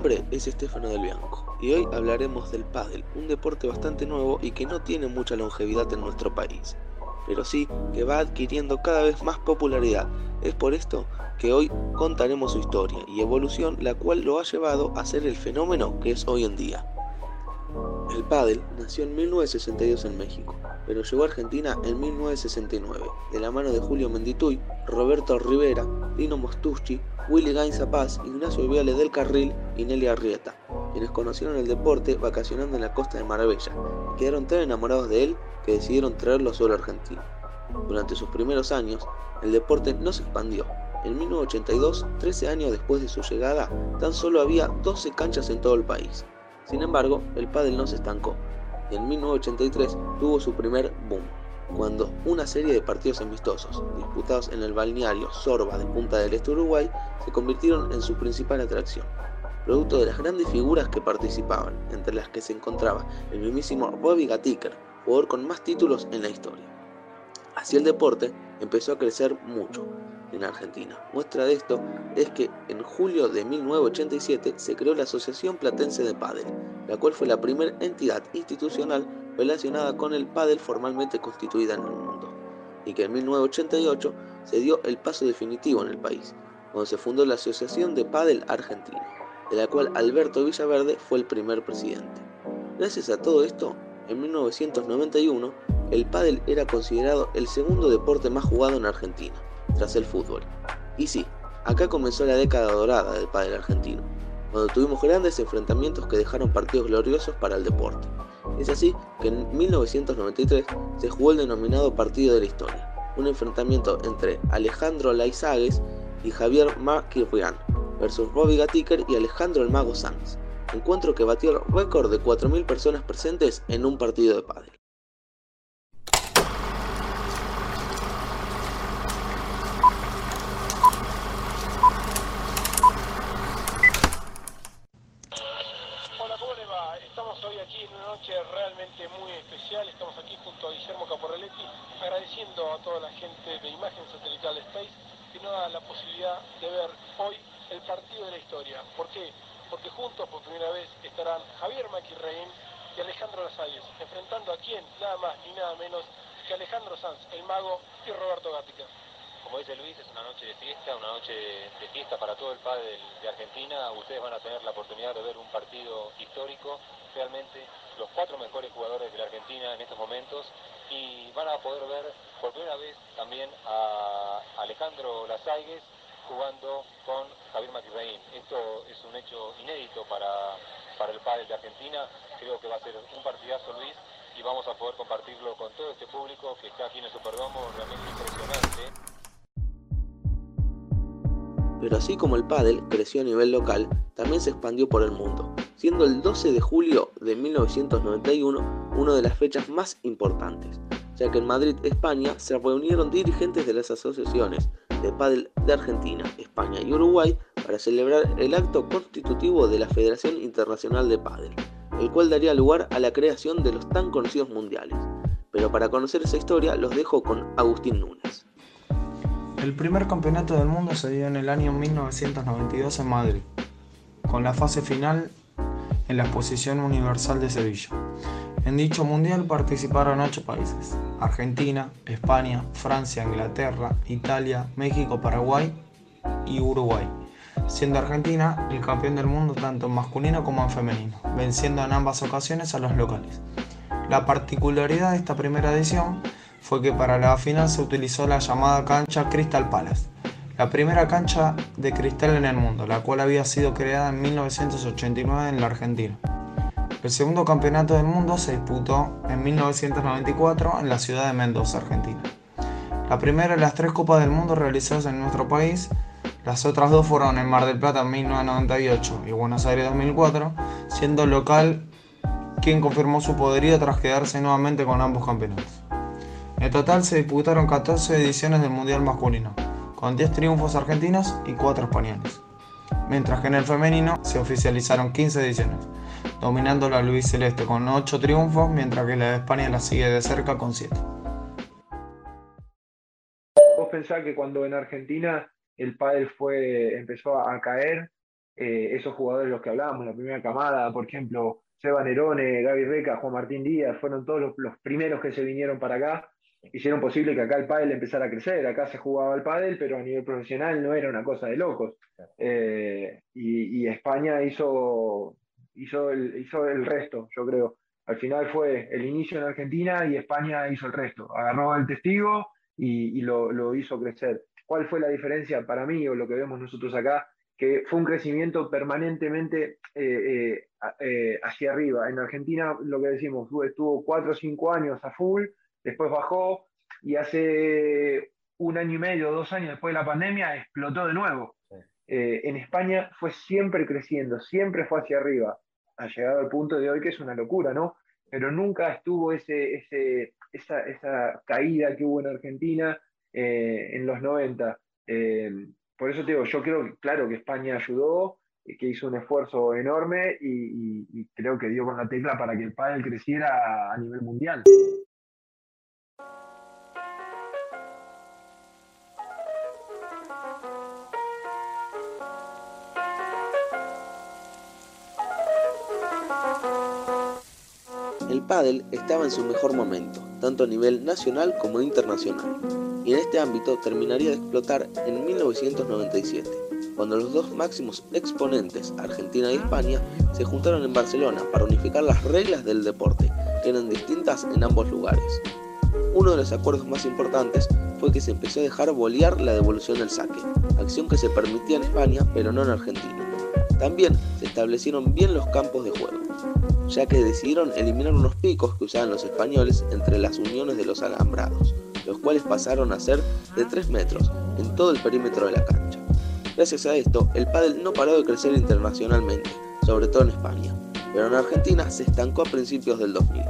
Nombre es Estefano del Bianco y hoy hablaremos del pádel, un deporte bastante nuevo y que no tiene mucha longevidad en nuestro país, pero sí que va adquiriendo cada vez más popularidad. Es por esto que hoy contaremos su historia y evolución, la cual lo ha llevado a ser el fenómeno que es hoy en día. El pádel nació en 1962 en México, pero llegó a Argentina en 1969, de la mano de Julio Mendituy, Roberto Rivera, Lino Mostucci, Willy Gainza Paz, Ignacio Viale del Carril y Nelly Arrieta, quienes conocieron el deporte vacacionando en la costa de Marbella quedaron tan enamorados de él que decidieron traerlo a suelo argentino. Durante sus primeros años, el deporte no se expandió. En 1982, 13 años después de su llegada, tan solo había 12 canchas en todo el país. Sin embargo, el pádel no se estancó y en 1983 tuvo su primer boom, cuando una serie de partidos amistosos disputados en el balneario Sorba de Punta del Este Uruguay se convirtieron en su principal atracción, producto de las grandes figuras que participaban, entre las que se encontraba el mismísimo Bobby Gatiker, jugador con más títulos en la historia. Así el deporte empezó a crecer mucho, en Argentina. Muestra de esto es que en julio de 1987 se creó la Asociación Platense de Pádel, la cual fue la primera entidad institucional relacionada con el pádel formalmente constituida en el mundo, y que en 1988 se dio el paso definitivo en el país, cuando se fundó la Asociación de Pádel Argentina, de la cual Alberto Villaverde fue el primer presidente. Gracias a todo esto, en 1991, el pádel era considerado el segundo deporte más jugado en Argentina, tras el fútbol. Y sí, acá comenzó la década dorada del pádel argentino, cuando tuvimos grandes enfrentamientos que dejaron partidos gloriosos para el deporte. Es así que en 1993 se jugó el denominado Partido de la Historia, un enfrentamiento entre Alejandro Laizagues y Javier Maquirrián versus Bobby Gatiker y Alejandro el Mago Sanz, encuentro que batió el récord de 4.000 personas presentes en un partido de pádel. Hola, ¿cómo le va? Estamos hoy aquí en una realmente muy especial. Estamos aquí junto a Guillermo Caporreletti agradeciendo a toda la gente de Imagen Satelital Space que nos da la posibilidad de ver hoy el partido de la historia. ¿Por qué? Porque juntos por primera vez estarán Javier Maquirrein y Alejandro Lasalles, enfrentando a quién, nada más ni nada menos que Alejandro Sanz, el mago, y Roberto Gatica. Como dice Luis, es una noche de fiesta, una noche de fiesta para todo el pádel de Argentina. Ustedes van a tener la oportunidad de ver un partido histórico, realmente los cuatro mejores jugadores de la Argentina en estos momentos y van a poder ver por primera vez también a Alejandro Lasaigues jugando con Javier Maquirrein. Esto es un hecho inédito para, para el pádel de Argentina. Creo que va a ser un partidazo, Luis, y vamos a poder compartirlo con todo este público que está aquí en el Superdomo, realmente Pero así como el pádel creció a nivel local, también se expandió por el mundo, siendo el 12 de julio de 1991 una de las fechas más importantes, ya que en Madrid, España, se reunieron dirigentes de las asociaciones de pádel de Argentina, España y Uruguay para celebrar el acto constitutivo de la Federación Internacional de Pádel, el cual daría lugar a la creación de los tan conocidos mundiales. Pero para conocer esa historia los dejo con Agustín Núñez. El primer campeonato del mundo se dio en el año 1992 en Madrid, con la fase final en la Exposición Universal de Sevilla. En dicho mundial participaron ocho países, Argentina, España, Francia, Inglaterra, Italia, México, Paraguay y Uruguay, siendo Argentina el campeón del mundo tanto en masculino como en femenino, venciendo en ambas ocasiones a los locales. La particularidad de esta primera edición fue que para la final se utilizó la llamada cancha Crystal Palace, la primera cancha de cristal en el mundo, la cual había sido creada en 1989 en la Argentina. El segundo campeonato del mundo se disputó en 1994 en la ciudad de Mendoza, Argentina. La primera de las tres Copas del Mundo realizadas en nuestro país, las otras dos fueron en Mar del Plata en 1998 y Buenos Aires 2004, siendo local quien confirmó su poderío tras quedarse nuevamente con ambos campeonatos. En total se disputaron 14 ediciones del Mundial masculino, con 10 triunfos argentinos y 4 españoles, mientras que en el femenino se oficializaron 15 ediciones, dominando la Luis Celeste con 8 triunfos, mientras que la de España la sigue de cerca con 7. Vos pensás que cuando en Argentina el pádel fue, empezó a caer, eh, esos jugadores los que hablábamos, la primera camada, por ejemplo, Seba Nerone, Gaby Reca, Juan Martín Díaz, fueron todos los, primeros que se vinieron para acá hicieron posible que acá el pádel empezara a crecer. Acá se jugaba el pádel, pero a nivel profesional no era una cosa de locos. Eh, y, España hizo, hizo, el, hizo el resto, yo creo. Al final fue el inicio en Argentina y España hizo el resto. Agarró el testigo y, lo, lo, hizo crecer. ¿Cuál fue la diferencia para mí o lo que vemos nosotros acá? Que fue un crecimiento permanentemente eh, eh, hacia arriba. En Argentina, lo que decimos, estuvo cuatro o cinco años a full, después bajó y hace un año y medio, dos años después de la pandemia, explotó de nuevo. Eh, en España fue siempre creciendo, siempre fue hacia arriba, ha llegado al punto de hoy que es una locura, ¿no? Pero nunca estuvo ese, ese, esa, esa caída que hubo en Argentina eh, en los 90. Eh, por eso te digo, yo creo que, claro, que España ayudó, que hizo un esfuerzo enorme y, y, creo que dio con la tecla para que el pádel creciera a nivel mundial. El pádel estaba en su mejor momento, tanto a nivel nacional como internacional, y en este ámbito terminaría de explotar en 1997, cuando los dos máximos exponentes, Argentina y España, se juntaron en Barcelona para unificar las reglas del deporte, que eran distintas en ambos lugares. Uno de los acuerdos más importantes fue que se empezó a dejar bolear la devolución del saque, acción que se permitía en España pero no en Argentina. También se establecieron bien los campos de juego, ya que decidieron eliminar unos picos que usaban los españoles entre las uniones de los alambrados, los cuales pasaron a ser de 3 metros en todo el perímetro de la cancha. Gracias a esto, el pádel no paró de crecer internacionalmente, sobre todo en España, pero en Argentina se estancó a principios del 2000.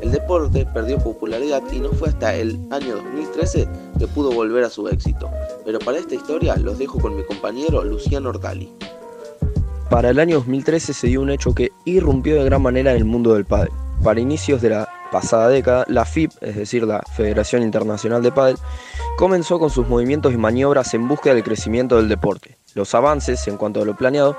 El deporte perdió popularidad y no fue hasta el año 2013 que pudo volver a su éxito, pero para esta historia los dejo con mi compañero Luciano Ortali. Para el año 2013 se dio un hecho que irrumpió de gran manera en el mundo del pádel. Para inicios de la pasada década, la FIP, es decir, la Federación Internacional de Pádel, comenzó con sus movimientos y maniobras en búsqueda del crecimiento del deporte. Los avances, en cuanto a lo planeado,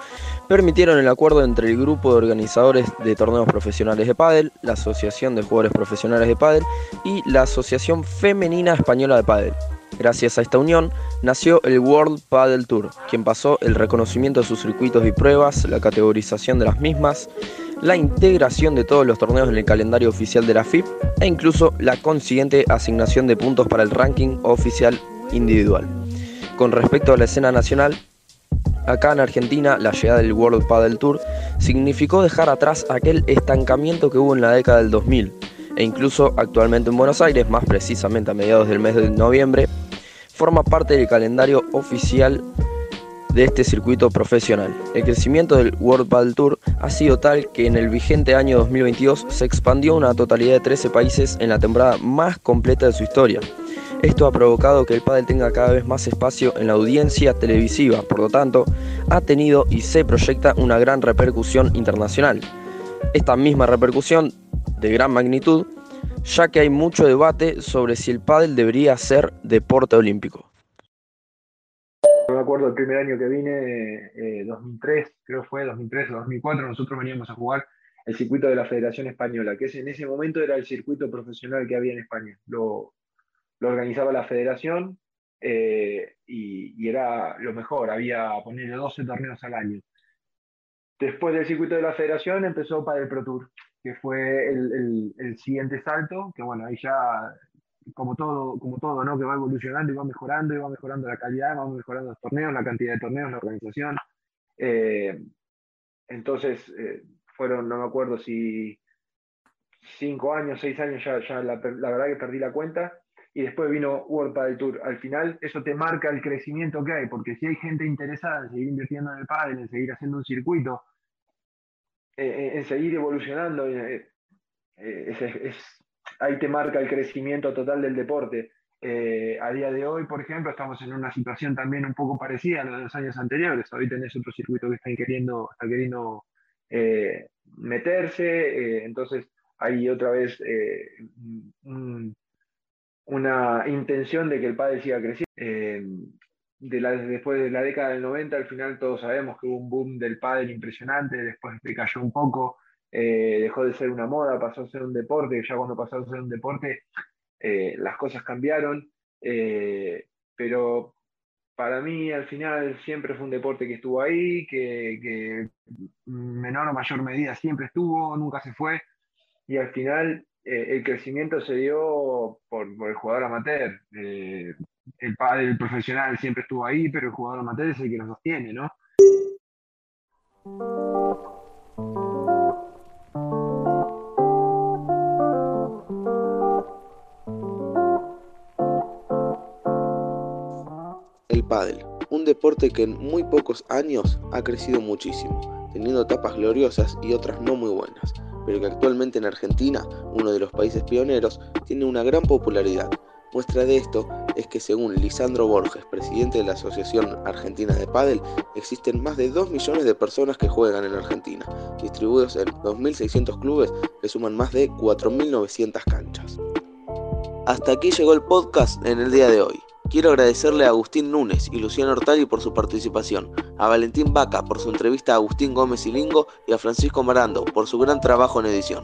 permitieron el acuerdo entre el grupo de organizadores de torneos profesionales de pádel, la Asociación de Jugadores Profesionales de Pádel y la Asociación Femenina Española de Pádel, Gracias a esta unión nació el World Padel Tour, quien pasó el reconocimiento de sus circuitos y pruebas, la categorización de las mismas, la integración de todos los torneos en el calendario oficial de la FIP e incluso la consiguiente asignación de puntos para el ranking oficial individual. Con respecto a la escena nacional, acá en Argentina la llegada del World Padel Tour significó dejar atrás aquel estancamiento que hubo en la década del 2000 e incluso actualmente en Buenos Aires, más precisamente a mediados del mes de noviembre, forma parte del calendario oficial de este circuito profesional. El crecimiento del World Padel Tour ha sido tal que en el vigente año 2022 se expandió una totalidad de 13 países en la temporada más completa de su historia. Esto ha provocado que el pádel tenga cada vez más espacio en la audiencia televisiva, por lo tanto, ha tenido y se proyecta una gran repercusión internacional. Esta misma repercusión de gran magnitud ya que hay mucho debate sobre si el pádel debería ser deporte olímpico. me acuerdo el primer año que vine, 2003, eh, creo fue 2003 o 2004, nosotros veníamos a jugar el circuito de la Federación Española, que en ese momento era el circuito profesional que había en España. Lo, organizaba la federación eh, y, era lo mejor, había ponerle 12 torneos al año. Después del circuito de la federación empezó para el Pro Tour, que fue el, el, siguiente salto, que bueno, ahí ya, como todo, como todo, ¿no? Que va evolucionando y va mejorando, y va mejorando la calidad, va mejorando los torneos, la cantidad de torneos, la organización. Eh, entonces, eh, fueron, no me acuerdo si cinco años, seis años, ya, ya la, verdad que perdí la cuenta, y después vino World Padel Tour. Al final eso te marca el crecimiento que hay, porque si hay gente interesada en seguir invirtiendo en el pádel, en seguir haciendo un circuito, eh, en seguir evolucionando, eh, eh, ahí te marca el crecimiento total del deporte. a día de hoy, por ejemplo, estamos en una situación también un poco parecida a la de los años anteriores. Hoy tenés otro circuito que está queriendo, está queriendo meterse, entonces hay otra vez una intención de que el padre siga creciendo. De la, después de la década del 90, al final todos sabemos que hubo un boom del pádel impresionante, después cayó un poco, eh, dejó de ser una moda, pasó a ser un deporte, ya cuando pasó a ser un deporte eh, las cosas cambiaron, eh, pero para mí al final siempre fue un deporte que estuvo ahí, que, que menor o mayor medida siempre estuvo, nunca se fue, y al final el crecimiento se dio por, por el jugador amateur el padre, profesional siempre estuvo ahí, pero el jugador amateur es el que lo sostiene, ¿no? El pádel, un deporte que en muy pocos años ha crecido muchísimo, teniendo etapas gloriosas y otras no muy buenas, pero que actualmente en Argentina, uno de los países pioneros, tiene una gran popularidad Muestra de esto es que según Lisandro Borges, presidente de la Asociación Argentina de Padel, existen más de 2 millones de personas que juegan en Argentina, distribuidos en 2.600 clubes que suman más de 4.900 canchas. Hasta aquí llegó el podcast en el día de hoy. Quiero agradecerle a Agustín Núñez y Luciano Ortali por su participación, a Valentín Vaca por su entrevista a Agustín Gómez y Lingo y a Francisco Marando por su gran trabajo en edición.